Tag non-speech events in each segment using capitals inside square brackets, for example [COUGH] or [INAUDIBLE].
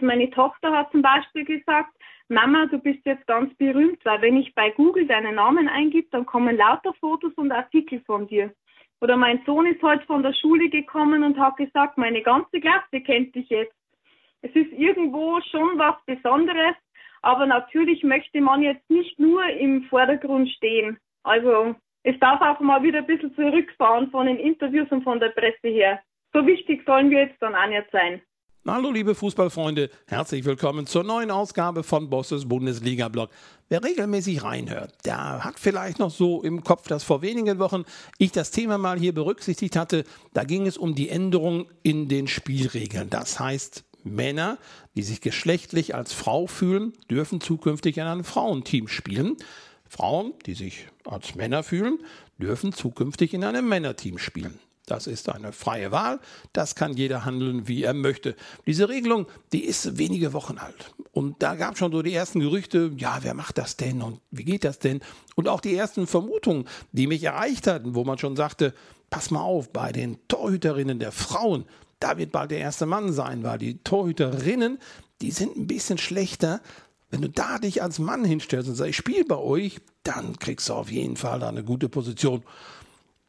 Meine Tochter hat zum Beispiel gesagt, Mama, du bist jetzt ganz berühmt, weil wenn ich bei Google deinen Namen eingib, dann kommen lauter Fotos und Artikel von dir. Oder mein Sohn ist heute von der Schule gekommen und hat gesagt, meine ganze Klasse kennt dich jetzt. Es ist irgendwo schon was Besonderes, aber natürlich möchte man jetzt nicht nur im Vordergrund stehen. Also es darf auch mal wieder ein bisschen zurückfahren von den Interviews und von der Presse her. So wichtig sollen wir jetzt dann auch nicht sein. Hallo liebe Fußballfreunde, herzlich willkommen zur neuen Ausgabe von Bosses Bundesliga-Blog. Wer regelmäßig reinhört, der hat vielleicht noch so im Kopf, dass vor wenigen Wochen ich das Thema mal hier berücksichtigt hatte. Da ging es um die Änderung in den Spielregeln. Das heißt, Männer, die sich geschlechtlich als Frau fühlen, dürfen zukünftig in einem Frauenteam spielen. Frauen, die sich als Männer fühlen, dürfen zukünftig in einem Männerteam spielen. Das ist eine freie Wahl. Das kann jeder handeln, wie er möchte. Diese Regelung, die ist wenige Wochen alt. Und da gab es schon so die ersten Gerüchte, ja, wer macht das denn und wie geht das denn? Und auch die ersten Vermutungen, die mich erreicht hatten, wo man schon sagte, pass mal auf, bei den Torhüterinnen der Frauen, da wird bald der erste Mann sein, weil die Torhüterinnen, die sind ein bisschen schlechter. Wenn du da dich als Mann hinstellst und sagst, ich spiele bei euch, dann kriegst du auf jeden Fall da eine gute Position.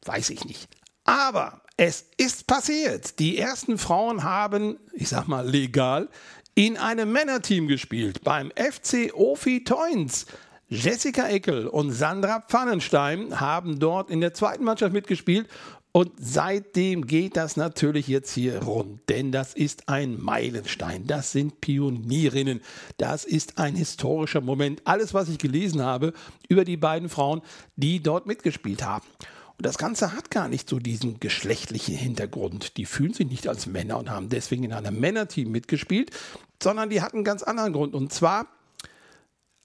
Weiß ich nicht. Aber es ist passiert. Die ersten Frauen haben, ich sag mal legal, in einem Männerteam gespielt beim FC Ofi Toins. Jessica Eckel und Sandra Pfannenstein haben dort in der zweiten Mannschaft mitgespielt und seitdem geht das natürlich jetzt hier rund, denn das ist ein Meilenstein, das sind Pionierinnen, das ist ein historischer Moment. Alles, was ich gelesen habe über die beiden Frauen, die dort mitgespielt haben. Und das Ganze hat gar nicht so diesen geschlechtlichen Hintergrund. Die fühlen sich nicht als Männer und haben deswegen in einem Männerteam mitgespielt, sondern die hatten einen ganz anderen Grund. Und zwar,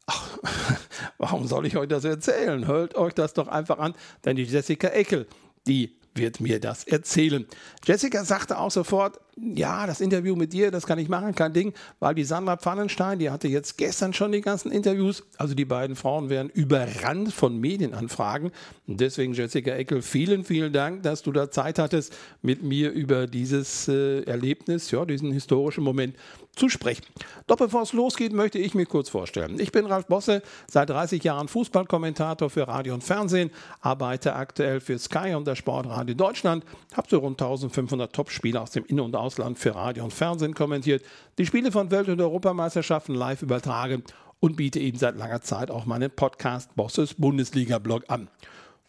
ach, [LAUGHS] warum soll ich euch das erzählen? Hört euch das doch einfach an, denn die Jessica Eckel, die wird mir das erzählen. Jessica sagte auch sofort, ja, das Interview mit dir, das kann ich machen, kein Ding, weil die Sandra Pfannenstein, die hatte jetzt gestern schon die ganzen Interviews. Also die beiden Frauen werden überrannt von Medienanfragen. Und deswegen, Jessica Eckel, vielen, vielen Dank, dass du da Zeit hattest, mit mir über dieses äh, Erlebnis, ja, diesen historischen Moment zu sprechen. Doch bevor es losgeht, möchte ich mich kurz vorstellen. Ich bin Ralf Bosse, seit 30 Jahren Fußballkommentator für Radio und Fernsehen, arbeite aktuell für Sky und der Sportradio Deutschland, habe so rund 1500 Topspiele aus dem In- und Ausland für Radio und Fernsehen kommentiert, die Spiele von Welt- und Europameisterschaften live übertragen und biete eben seit langer Zeit auch meinen Podcast Bosses Bundesliga-Blog an.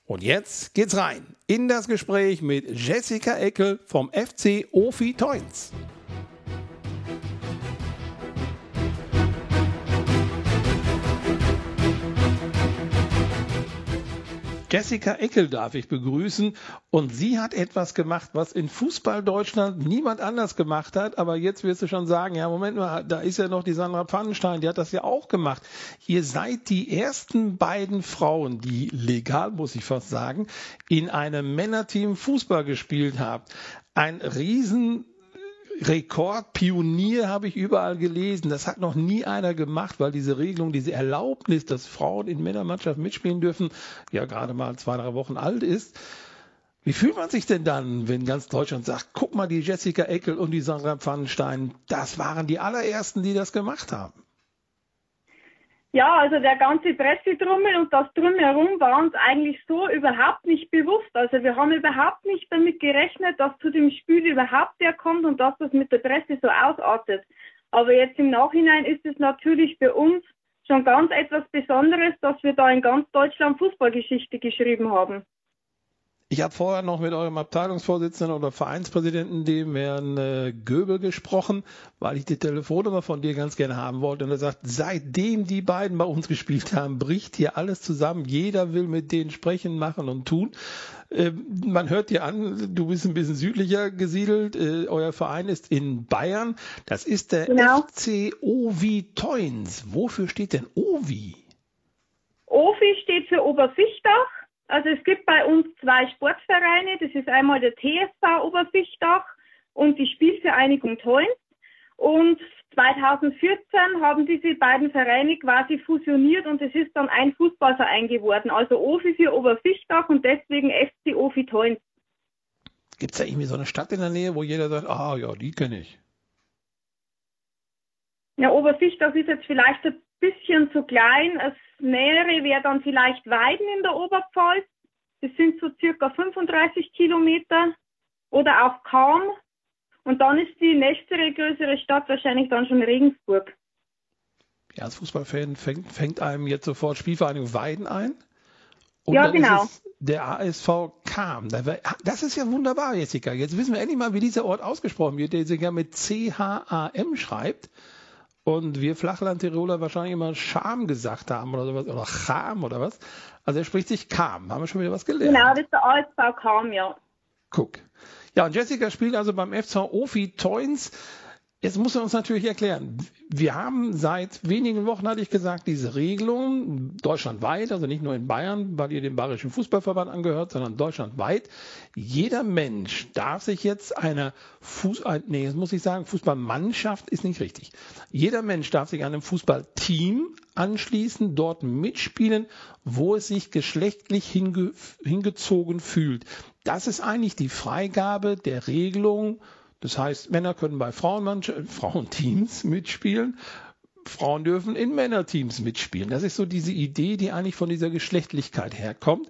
Und jetzt geht's rein in das Gespräch mit Jessica Eckel vom FC Ofi Toins. Jessica Eckel darf ich begrüßen. Und sie hat etwas gemacht, was in Fußball Deutschland niemand anders gemacht hat. Aber jetzt wirst du schon sagen, ja, Moment mal, da ist ja noch die Sandra Pfannenstein, die hat das ja auch gemacht. Ihr seid die ersten beiden Frauen, die legal, muss ich fast sagen, in einem Männerteam Fußball gespielt habt. Ein riesen Rekordpionier habe ich überall gelesen. Das hat noch nie einer gemacht, weil diese Regelung, diese Erlaubnis, dass Frauen in Männermannschaften mitspielen dürfen, ja gerade mal zwei, drei Wochen alt ist. Wie fühlt man sich denn dann, wenn ganz Deutschland sagt, guck mal, die Jessica Eckel und die Sandra Pfannenstein, das waren die allerersten, die das gemacht haben? Ja, also der ganze Pressedrummel und das Drumherum war uns eigentlich so überhaupt nicht bewusst. Also wir haben überhaupt nicht damit gerechnet, dass zu dem Spiel überhaupt der kommt und dass das mit der Presse so ausartet. Aber jetzt im Nachhinein ist es natürlich für uns schon ganz etwas Besonderes, dass wir da in ganz Deutschland Fußballgeschichte geschrieben haben. Ich habe vorher noch mit eurem Abteilungsvorsitzenden oder Vereinspräsidenten, dem Herrn äh, Göbel, gesprochen, weil ich die Telefonnummer von dir ganz gerne haben wollte. Und er sagt, seitdem die beiden bei uns gespielt haben, bricht hier alles zusammen. Jeder will mit denen sprechen, machen und tun. Äh, man hört dir an, du bist ein bisschen südlicher gesiedelt. Äh, euer Verein ist in Bayern. Das ist der genau. FC Ovi Toins. Wofür steht denn Ovi? Ovi steht für Oberfichtach also es gibt bei uns zwei Sportvereine. Das ist einmal der TSV Oberfichtach und die Spielvereinigung Toins. Und 2014 haben diese beiden Vereine quasi fusioniert und es ist dann ein Fußballverein geworden. Also OFI für Oberfichtach und deswegen FC OFI Toins. Gibt es da irgendwie so eine Stadt in der Nähe, wo jeder sagt, ah ja, die kenne ich? Ja, Obersicht, das ist jetzt vielleicht ein bisschen zu klein. Das Nähere wäre dann vielleicht Weiden in der Oberpfalz. Das sind so circa 35 Kilometer oder auch kaum. Und dann ist die nächste größere Stadt wahrscheinlich dann schon Regensburg. Ja, als Fußballfan fängt, fängt einem jetzt sofort Spielvereinigung Weiden ein. Und ja, genau. der ASV kam. Das ist ja wunderbar, Jessica. Jetzt wissen wir endlich mal, wie dieser Ort ausgesprochen wird, der sich ja mit C-H-A-M schreibt. Und wir Flachland-Tiroler wahrscheinlich immer Scham gesagt haben oder sowas, oder Cham oder was. Also er spricht sich Kam. Haben wir schon wieder was gelernt. Genau, das ist der ASV Kam, ja. Guck. Ja, und Jessica spielt also beim FC Ofi Toins. Jetzt muss er uns natürlich erklären. Wir haben seit wenigen Wochen, hatte ich gesagt, diese Regelung deutschlandweit, also nicht nur in Bayern, weil ihr dem Bayerischen Fußballverband angehört, sondern deutschlandweit. Jeder Mensch darf sich jetzt einer Fuß, nee, jetzt muss ich sagen, Fußballmannschaft ist nicht richtig. Jeder Mensch darf sich einem Fußballteam anschließen, dort mitspielen, wo es sich geschlechtlich hinge, hingezogen fühlt. Das ist eigentlich die Freigabe der Regelung das heißt, Männer können bei Frauenteams mitspielen, Frauen dürfen in Männerteams mitspielen. Das ist so diese Idee, die eigentlich von dieser Geschlechtlichkeit herkommt.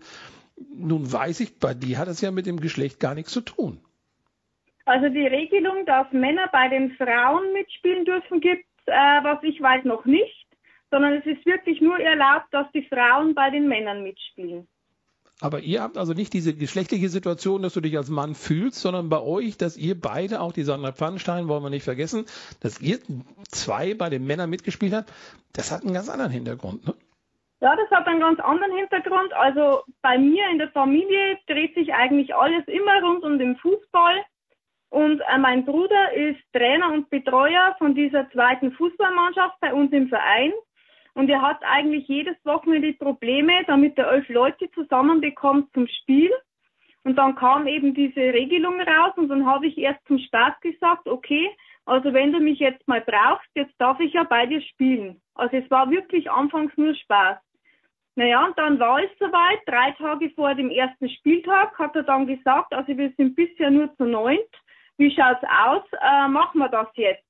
Nun weiß ich, bei dir hat es ja mit dem Geschlecht gar nichts zu tun. Also die Regelung, dass Männer bei den Frauen mitspielen dürfen, gibt äh, was ich weiß, noch nicht, sondern es ist wirklich nur erlaubt, dass die Frauen bei den Männern mitspielen. Aber ihr habt also nicht diese geschlechtliche Situation, dass du dich als Mann fühlst, sondern bei euch, dass ihr beide, auch die Sandra Pfannenstein, wollen wir nicht vergessen, dass ihr zwei bei den Männern mitgespielt habt, das hat einen ganz anderen Hintergrund, ne? Ja, das hat einen ganz anderen Hintergrund. Also bei mir in der Familie dreht sich eigentlich alles immer rund um den Fußball. Und äh, mein Bruder ist Trainer und Betreuer von dieser zweiten Fußballmannschaft bei uns im Verein. Und er hat eigentlich jedes Wochenende Probleme, damit er elf Leute zusammenbekommt zum Spiel. Und dann kam eben diese Regelung raus und dann habe ich erst zum Spaß gesagt, okay, also wenn du mich jetzt mal brauchst, jetzt darf ich ja bei dir spielen. Also es war wirklich anfangs nur Spaß. Naja, und dann war es soweit, drei Tage vor dem ersten Spieltag hat er dann gesagt, also wir sind bisher nur zu neunt. Wie schaut's aus? Äh, machen wir das jetzt?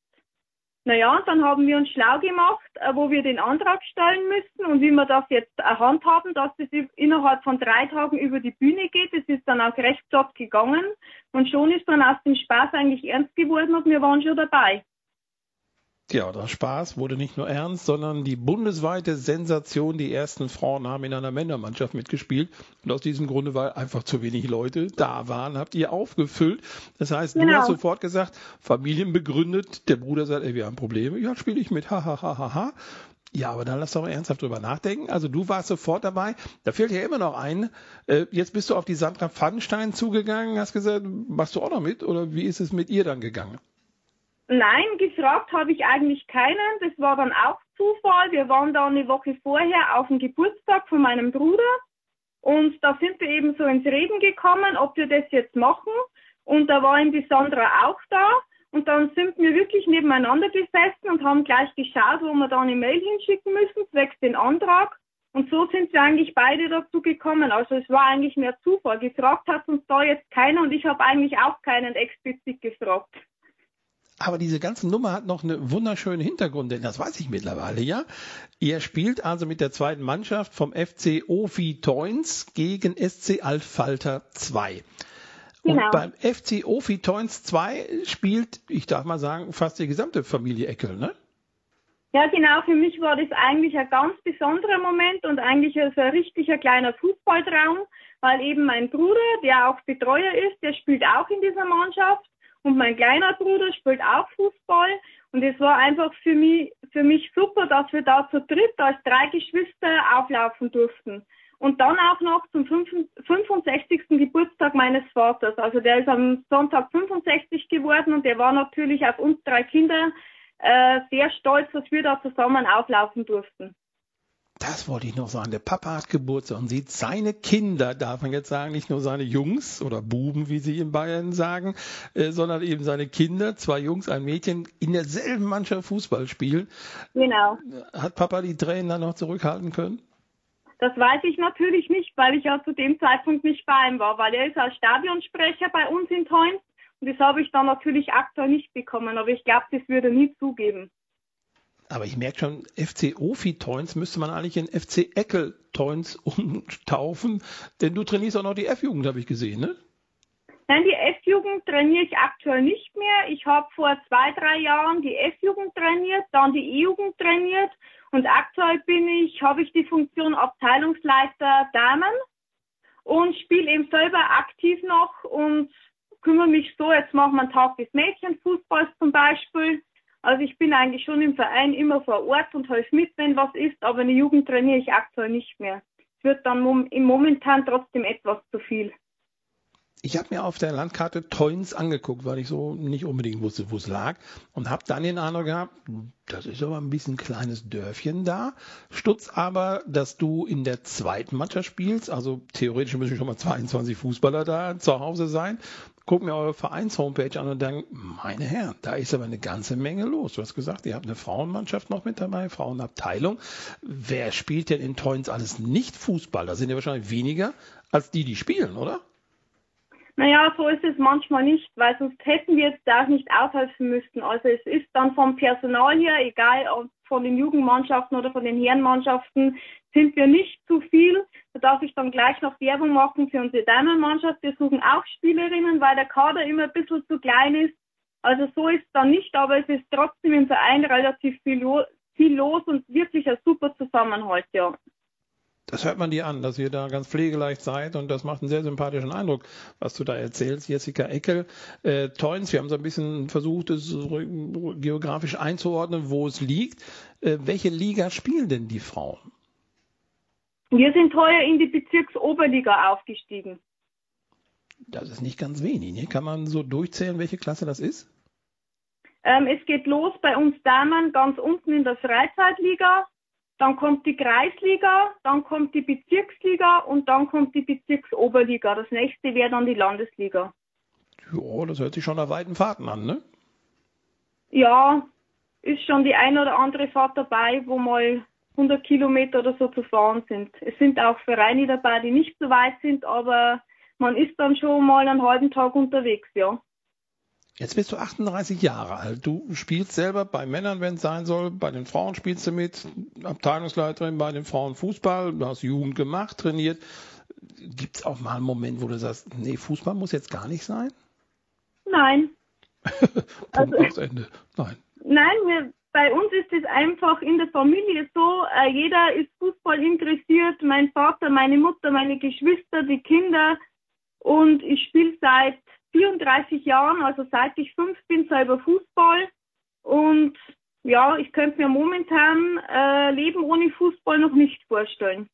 Naja, dann haben wir uns schlau gemacht, äh, wo wir den Antrag stellen müssen und wie wir das jetzt handhaben, dass das innerhalb von drei Tagen über die Bühne geht. Das ist dann auch recht flott gegangen und schon ist dann aus dem Spaß eigentlich ernst geworden und wir waren schon dabei. Ja, der Spaß wurde nicht nur ernst, sondern die bundesweite Sensation, die ersten Frauen haben in einer Männermannschaft mitgespielt. Und aus diesem Grunde, weil einfach zu wenig Leute da waren, habt ihr aufgefüllt. Das heißt, genau. du hast sofort gesagt, Familien begründet, der Bruder sagt, ey, wir haben Probleme. Ja, spiele ich mit, ha, ha, ha, ha, ha. Ja, aber dann lass doch ernsthaft drüber nachdenken. Also du warst sofort dabei. Da fehlt ja immer noch ein. Äh, jetzt bist du auf die Sandra Pfannenstein zugegangen, hast gesagt, machst du auch noch mit? Oder wie ist es mit ihr dann gegangen? Nein, gefragt habe ich eigentlich keinen. Das war dann auch Zufall. Wir waren da eine Woche vorher auf dem Geburtstag von meinem Bruder. Und da sind wir eben so ins Reden gekommen, ob wir das jetzt machen. Und da war eben die Sandra auch da. Und dann sind wir wirklich nebeneinander gesessen und haben gleich geschaut, wo wir da eine Mail hinschicken müssen, zwecks den Antrag. Und so sind wir eigentlich beide dazu gekommen. Also es war eigentlich mehr Zufall. Gefragt hat uns da jetzt keiner und ich habe eigentlich auch keinen explizit gefragt. Aber diese ganze Nummer hat noch eine wunderschöne Hintergrund, denn das weiß ich mittlerweile, ja. Ihr spielt also mit der zweiten Mannschaft vom FC Ofi Toins gegen SC Altfalter 2. Genau. Und beim FC Ofi Toins 2 spielt, ich darf mal sagen, fast die gesamte Familie Eckel, ne? Ja, genau. Für mich war das eigentlich ein ganz besonderer Moment und eigentlich so ein richtiger kleiner Fußballtraum, weil eben mein Bruder, der auch Betreuer ist, der spielt auch in dieser Mannschaft und mein kleiner Bruder spielt auch Fußball. Und es war einfach für mich, für mich super, dass wir da zu dritt als drei Geschwister auflaufen durften. Und dann auch noch zum 65. Geburtstag meines Vaters. Also der ist am Sonntag 65 geworden und der war natürlich auf uns drei Kinder äh, sehr stolz, dass wir da zusammen auflaufen durften. Das wollte ich noch sagen. Der Papa hat Geburtstag und sieht seine Kinder, darf man jetzt sagen, nicht nur seine Jungs oder Buben, wie sie in Bayern sagen, äh, sondern eben seine Kinder, zwei Jungs, ein Mädchen, in derselben Mannschaft Fußball spielen. Genau. Hat Papa die Tränen dann noch zurückhalten können? Das weiß ich natürlich nicht, weil ich ja zu dem Zeitpunkt nicht bei ihm war, weil er ist als Stadionsprecher bei uns in Toins und das habe ich dann natürlich aktuell nicht bekommen, aber ich glaube, das würde er nie zugeben. Aber ich merke schon, FC Ofi Toins müsste man eigentlich in FC Eckel Toins [LAUGHS] umtaufen, denn du trainierst auch noch die F-Jugend, habe ich gesehen, ne? Nein, die F-Jugend trainiere ich aktuell nicht mehr. Ich habe vor zwei, drei Jahren die F-Jugend trainiert, dann die E-Jugend trainiert und aktuell bin ich, habe ich die Funktion Abteilungsleiter Damen und spiele eben selber aktiv noch und kümmere mich so, jetzt machen wir einen Tag des Mädchenfußballs zum Beispiel. Also ich bin eigentlich schon im Verein immer vor Ort und helfe mit, wenn was ist, aber in der Jugend trainiere ich aktuell nicht mehr. Es wird dann momentan trotzdem etwas zu viel. Ich habe mir auf der Landkarte Toins angeguckt, weil ich so nicht unbedingt wusste, wo es lag und habe dann den Eindruck gehabt, das ist aber ein bisschen kleines Dörfchen da. Stutz aber, dass du in der zweiten Mannschaft spielst, also theoretisch müssen schon mal 22 Fußballer da zu Hause sein. Guck mir eure Vereins-Homepage an und denk, meine Herren, da ist aber eine ganze Menge los. Du hast gesagt, ihr habt eine Frauenmannschaft noch mit dabei, Frauenabteilung. Wer spielt denn in Toins alles nicht Fußball? Da sind ja wahrscheinlich weniger als die, die spielen, oder? Naja, so ist es manchmal nicht, weil sonst hätten wir jetzt auch nicht aushelfen müssten. Also es ist dann vom Personal her, egal ob von den Jugendmannschaften oder von den Herrenmannschaften, sind wir nicht zu viel. Da darf ich dann gleich noch Werbung machen für unsere Damenmannschaft. Wir suchen auch Spielerinnen, weil der Kader immer ein bisschen zu klein ist. Also so ist es dann nicht, aber es ist trotzdem im Verein relativ viel, viel los und wirklich ein super Zusammenhalt, ja. Das hört man dir an, dass ihr da ganz pflegeleicht seid und das macht einen sehr sympathischen Eindruck, was du da erzählst. Jessica Eckel, äh, Toins, wir haben so ein bisschen versucht, es geografisch einzuordnen, wo es liegt. Äh, welche Liga spielen denn die Frauen? Wir sind heuer in die Bezirksoberliga aufgestiegen. Das ist nicht ganz wenig. Ne? Kann man so durchzählen, welche Klasse das ist? Ähm, es geht los bei uns Damen ganz unten in der Freizeitliga dann kommt die Kreisliga, dann kommt die Bezirksliga und dann kommt die Bezirksoberliga. Das nächste wäre dann die Landesliga. Ja, das hört sich schon nach weiten Fahrten an, ne? Ja, ist schon die ein oder andere Fahrt dabei, wo mal 100 Kilometer oder so zu fahren sind. Es sind auch Vereine dabei, die nicht so weit sind, aber man ist dann schon mal einen halben Tag unterwegs, ja. Jetzt bist du 38 Jahre alt. Du spielst selber bei Männern, wenn es sein soll. Bei den Frauen spielst du mit. Abteilungsleiterin bei den Frauen Fußball. Du hast Jugend gemacht, trainiert. Gibt es auch mal einen Moment, wo du sagst, nee, Fußball muss jetzt gar nicht sein? Nein. [LAUGHS] Punkt also, Ende. Nein. Nein, wir, bei uns ist es einfach in der Familie so, äh, jeder ist Fußball interessiert. Mein Vater, meine Mutter, meine Geschwister, die Kinder. Und ich spiele seit 34 Jahren, also seit ich fünf bin, selber Fußball. Und ja, ich könnte mir momentan äh, Leben ohne Fußball noch nicht vorstellen.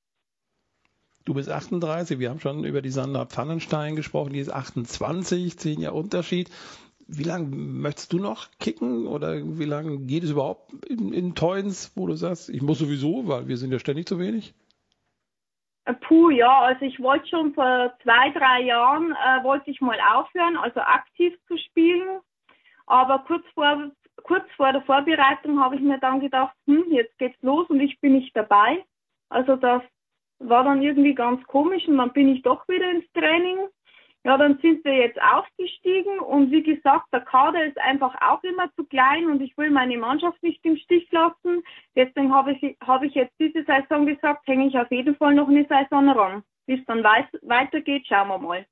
Du bist 38, wir haben schon über die Sandra Pfannenstein gesprochen, die ist 28, zehn Jahre Unterschied. Wie lange möchtest du noch kicken oder wie lange geht es überhaupt in, in Toins, wo du sagst, ich muss sowieso, weil wir sind ja ständig zu wenig? Äh, puh, ja, also ich wollte schon vor zwei, drei Jahren, äh, wollte ich mal aufhören, also aktiv zu spielen. Aber kurz vor, kurz vor der Vorbereitung habe ich mir dann gedacht, hm, jetzt geht's los und ich bin nicht dabei. Also das war dann irgendwie ganz komisch und dann bin ich doch wieder ins Training. Ja, dann sind wir jetzt aufgestiegen und wie gesagt, der Kader ist einfach auch immer zu klein und ich will meine Mannschaft nicht im Stich lassen. Deswegen habe ich, habe ich jetzt diese Saison gesagt, hänge ich auf jeden Fall noch eine Saison ran. Wie es dann weitergeht, schauen wir mal.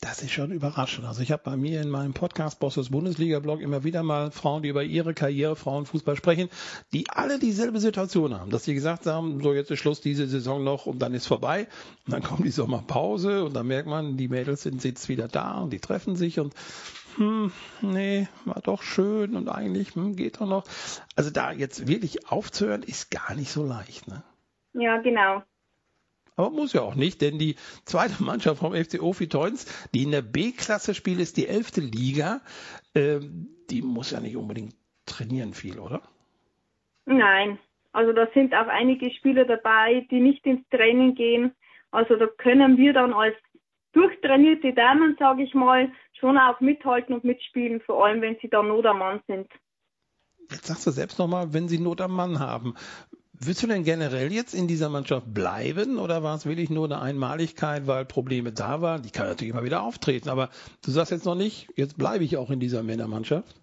Das ist schon überraschend. Also ich habe bei mir in meinem Podcast Bosses Bundesliga-Blog immer wieder mal Frauen, die über ihre Karriere Frauenfußball sprechen, die alle dieselbe Situation haben, dass sie gesagt haben, so jetzt ist Schluss diese Saison noch und dann ist vorbei. Und dann kommt die Sommerpause und dann merkt man, die Mädels sind jetzt wieder da und die treffen sich und hm, nee, war doch schön und eigentlich hm, geht doch noch. Also da jetzt wirklich aufzuhören, ist gar nicht so leicht, ne? Ja, genau. Aber muss ja auch nicht, denn die zweite [LAUGHS] Mannschaft vom FC Ofi Toins, die in der B-Klasse spielt, ist die elfte Liga. Ähm, die muss ja nicht unbedingt trainieren viel, oder? Nein, also da sind auch einige Spieler dabei, die nicht ins Training gehen. Also da können wir dann als durchtrainierte Damen, sage ich mal, schon auch mithalten und mitspielen, vor allem wenn sie da Not am Mann sind. Jetzt sagst du selbst nochmal, wenn sie Not am Mann haben. Willst du denn generell jetzt in dieser Mannschaft bleiben oder war es wirklich nur eine Einmaligkeit, weil Probleme da waren? Die kann natürlich immer wieder auftreten, aber du sagst jetzt noch nicht, jetzt bleibe ich auch in dieser Männermannschaft.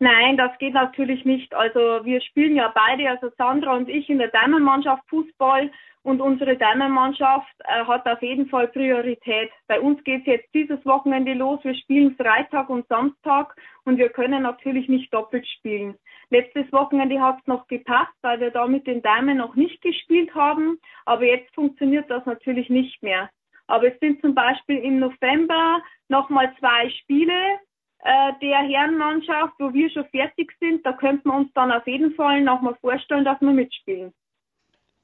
Nein, das geht natürlich nicht. Also wir spielen ja beide, also Sandra und ich in der Damenmannschaft Fußball und unsere Damenmannschaft äh, hat auf jeden Fall Priorität. Bei uns geht es jetzt dieses Wochenende los. Wir spielen Freitag und Samstag und wir können natürlich nicht doppelt spielen. Letztes Wochenende hat es noch gepasst, weil wir da mit den Damen noch nicht gespielt haben. Aber jetzt funktioniert das natürlich nicht mehr. Aber es sind zum Beispiel im November nochmal zwei Spiele äh, der Herrenmannschaft, wo wir schon fertig sind. Da könnten wir uns dann auf jeden Fall nochmal vorstellen, dass wir mitspielen.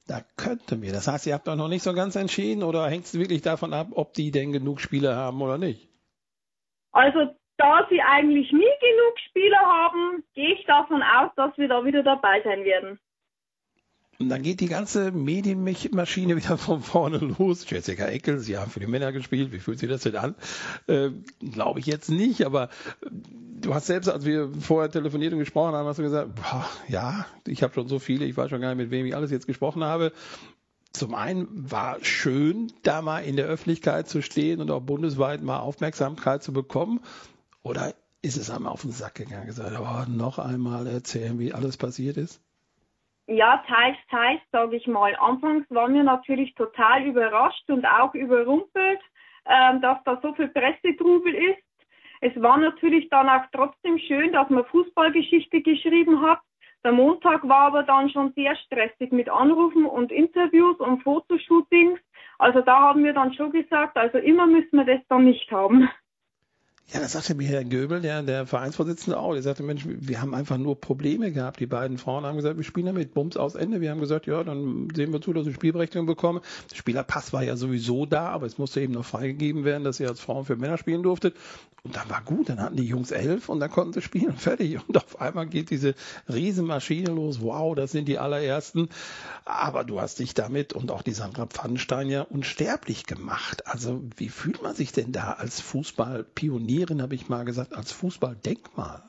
Da könnten wir. Das heißt, ihr habt doch noch nicht so ganz entschieden oder hängt es wirklich davon ab, ob die denn genug Spieler haben oder nicht? Also, da sie eigentlich nie genug Spieler haben, gehe ich davon aus, dass wir da wieder dabei sein werden. Und dann geht die ganze Medienmaschine [LAUGHS] wieder von vorne los. Jessica Eckel, Sie haben für die Männer gespielt. Wie fühlt sich das denn an? Äh, Glaube ich jetzt nicht, aber äh, du hast selbst, als wir vorher telefoniert und gesprochen haben, hast du gesagt, boah, ja, ich habe schon so viele, ich weiß schon gar nicht, mit wem ich alles jetzt gesprochen habe. Zum einen war schön, da mal in der Öffentlichkeit zu stehen und auch bundesweit mal Aufmerksamkeit zu bekommen. Oder ist es einmal auf den Sack gegangen, gesagt, oh, noch einmal erzählen, wie alles passiert ist? Ja, teils, teils, sage ich mal. Anfangs waren wir natürlich total überrascht und auch überrumpelt, ähm, dass da so viel Pressetrubel ist. Es war natürlich dann auch trotzdem schön, dass man Fußballgeschichte geschrieben hat. Der Montag war aber dann schon sehr stressig mit Anrufen und Interviews und Fotoshootings. Also da haben wir dann schon gesagt, also immer müssen wir das dann nicht haben. Ja, das sagte mir Herr Göbel, der, der Vereinsvorsitzende auch. Der sagte, Mensch, wir haben einfach nur Probleme gehabt. Die beiden Frauen haben gesagt, wir spielen damit Bums aus Ende. Wir haben gesagt, ja, dann sehen wir zu, dass wir Spielberechtigung bekommen. Der Spielerpass war ja sowieso da, aber es musste eben noch freigegeben werden, dass ihr als Frauen für Männer spielen durftet. Und dann war gut, dann hatten die Jungs elf und dann konnten sie spielen fertig. Und auf einmal geht diese Riesenmaschine los. Wow, das sind die allerersten. Aber du hast dich damit und auch die Sandra Pfannenstein ja unsterblich gemacht. Also wie fühlt man sich denn da als Fußballpionierin, habe ich mal gesagt, als Fußballdenkmal?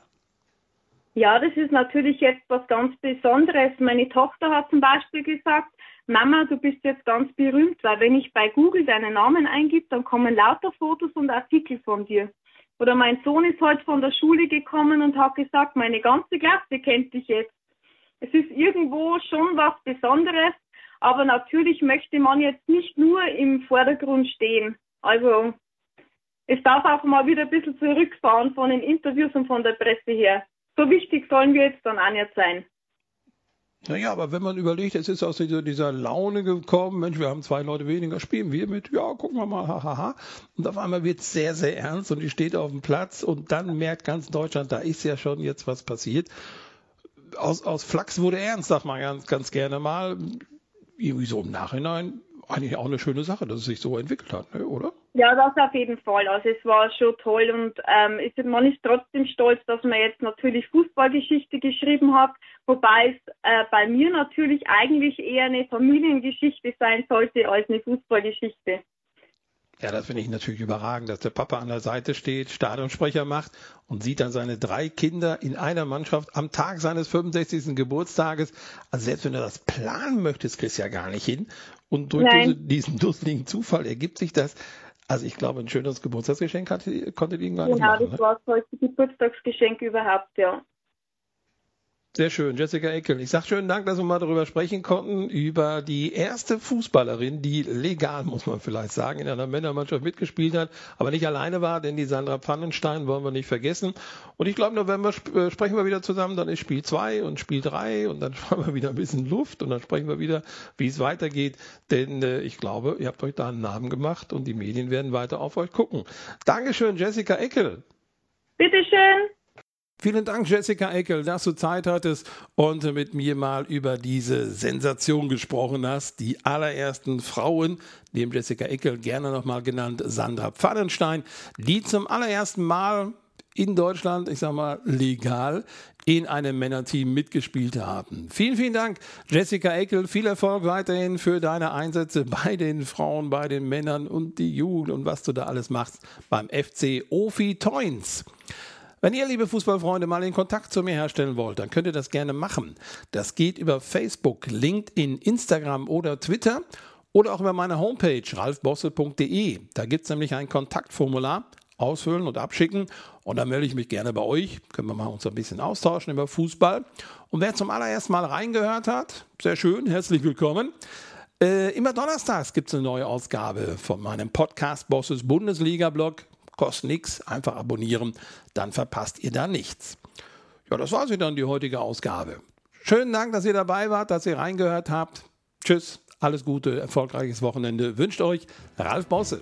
Ja, das ist natürlich jetzt was ganz Besonderes. Meine Tochter hat zum Beispiel gesagt, Mama, du bist jetzt ganz berühmt, weil wenn ich bei Google deinen Namen eingib, dann kommen lauter Fotos und Artikel von dir. Oder mein Sohn ist heute von der Schule gekommen und hat gesagt, meine ganze Klasse kennt dich jetzt. Es ist irgendwo schon was Besonderes, aber natürlich möchte man jetzt nicht nur im Vordergrund stehen. Also es darf auch mal wieder ein bisschen zurückfahren von den Interviews und von der Presse her. So wichtig sollen wir jetzt dann auch nicht sein. Naja, aber wenn man überlegt, es ist aus dieser, dieser Laune gekommen, Mensch, wir haben zwei Leute weniger, spielen wir mit, ja, gucken wir mal, hahaha. Ha, ha. Und auf einmal wird es sehr, sehr ernst und die steht auf dem Platz und dann merkt ganz Deutschland, da ist ja schon jetzt was passiert. Aus, aus Flachs wurde ernst, sagt man ganz, ganz gerne mal. Irgendwie so im Nachhinein eigentlich auch eine schöne Sache, dass es sich so entwickelt hat, ne, oder? Ja, das auf jeden Fall. Also es war schon toll und ähm, ist, man ist trotzdem stolz, dass man jetzt natürlich Fußballgeschichte geschrieben hat, wobei es äh, bei mir natürlich eigentlich eher eine Familiengeschichte sein sollte als eine Fußballgeschichte. Ja, das finde ich natürlich überragend, dass der Papa an der Seite steht, Stadionsprecher macht und sieht dann seine drei Kinder in einer Mannschaft am Tag seines 65. Geburtstages. Also selbst wenn du das planen möchtest, kriegst du ja gar nicht hin. Und durch Nein. diesen dusseligen Zufall ergibt sich das. Also ich glaube, ein schönes Geburtstagsgeschenk hatte, konnte die gar nicht genau, machen. Genau, das ne? war das tollste Geburtstagsgeschenk überhaupt, ja. Sehr schön, Jessica Eckel. Ich sage schönen Dank, dass wir mal darüber sprechen konnten, über die erste Fußballerin, die legal, muss man vielleicht sagen, in einer Männermannschaft mitgespielt hat, aber nicht alleine war, denn die Sandra Pfannenstein wollen wir nicht vergessen. Und ich glaube, November äh, sprechen wir wieder zusammen, dann ist Spiel 2 und Spiel 3 und dann [LAUGHS] fahren wir wieder ein bisschen Luft und dann sprechen wir wieder, wie es weitergeht. Denn äh, ich glaube, ihr habt euch da einen Namen gemacht und die Medien werden weiter auf euch gucken. Dankeschön, Jessica Eckel. Bitteschön. Vielen Dank, Jessica Eckel, dass du Zeit hattest und mit mir mal über diese Sensation gesprochen hast. Die allerersten Frauen, neben Jessica Eckel gerne nochmal genannt Sandra Pfannenstein, die zum allerersten Mal in Deutschland, ich sag mal, legal in einem Männerteam mitgespielt haben. Vielen, vielen Dank, Jessica Eckel. Viel Erfolg weiterhin für deine Einsätze bei den Frauen, bei den Männern und die Jugend und was du da alles machst beim FC Ofi Toins. Wenn ihr, liebe Fußballfreunde, mal den Kontakt zu mir herstellen wollt, dann könnt ihr das gerne machen. Das geht über Facebook, LinkedIn, Instagram oder Twitter oder auch über meine Homepage ralfbosse.de. Da gibt es nämlich ein Kontaktformular. ausfüllen und abschicken. Und dann melde ich mich gerne bei euch. Können wir mal uns ein bisschen austauschen über Fußball. Und wer zum allerersten Mal reingehört hat, sehr schön, herzlich willkommen. Äh, immer donnerstags gibt es eine neue Ausgabe von meinem Podcast Bosses Bundesliga-Blog. Kostet nichts, einfach abonnieren, dann verpasst ihr da nichts. Ja, das war sie dann, die heutige Ausgabe. Schönen Dank, dass ihr dabei wart, dass ihr reingehört habt. Tschüss, alles Gute, erfolgreiches Wochenende wünscht euch Ralf Bosse.